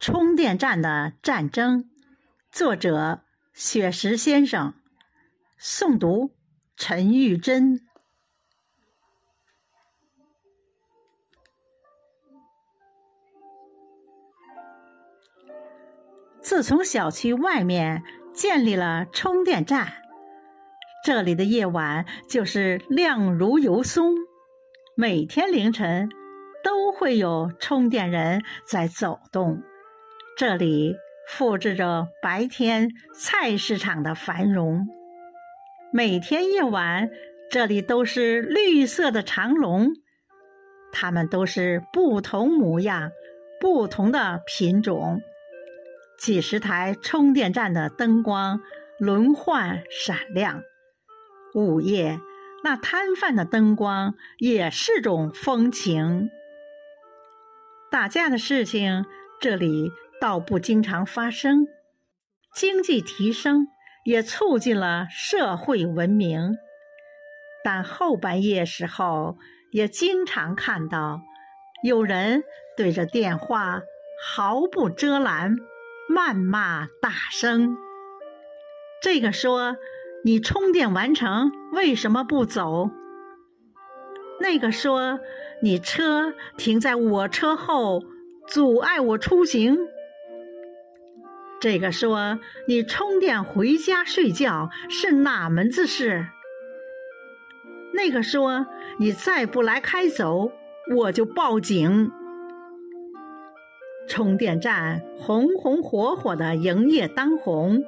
充电站的战争，作者雪石先生，诵读陈玉珍。自从小区外面建立了充电站，这里的夜晚就是亮如油松。每天凌晨都会有充电人在走动。这里复制着白天菜市场的繁荣。每天夜晚，这里都是绿色的长龙，它们都是不同模样、不同的品种。几十台充电站的灯光轮换闪亮。午夜，那摊贩的灯光也是种风情。打架的事情，这里。倒不经常发生，经济提升也促进了社会文明，但后半夜时候也经常看到有人对着电话毫不遮拦谩骂大声。这个说你充电完成为什么不走？那个说你车停在我车后阻碍我出行。这个说你充电回家睡觉是哪门子事？那个说你再不来开走，我就报警。充电站红红火火的营业当红，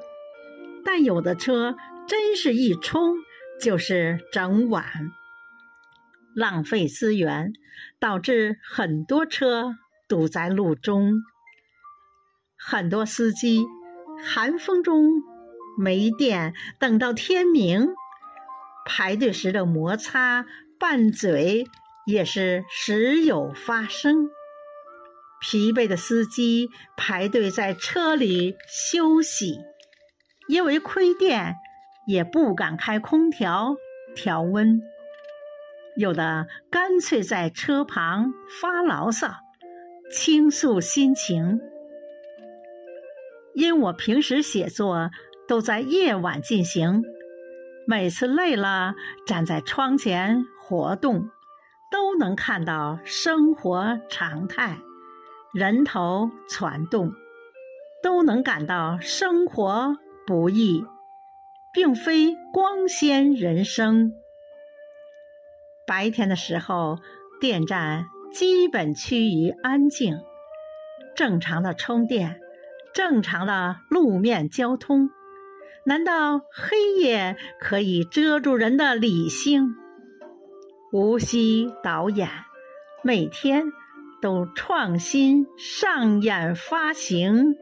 但有的车真是一充就是整晚，浪费资源，导致很多车堵在路中。很多司机寒风中没电，等到天明，排队时的摩擦拌嘴也是时有发生。疲惫的司机排队在车里休息，因为亏电也不敢开空调调温，有的干脆在车旁发牢骚，倾诉心情。因我平时写作都在夜晚进行，每次累了站在窗前活动，都能看到生活常态，人头攒动，都能感到生活不易，并非光鲜人生。白天的时候，电站基本趋于安静，正常的充电。正常的路面交通，难道黑夜可以遮住人的理性？无锡导演每天都创新上演发行。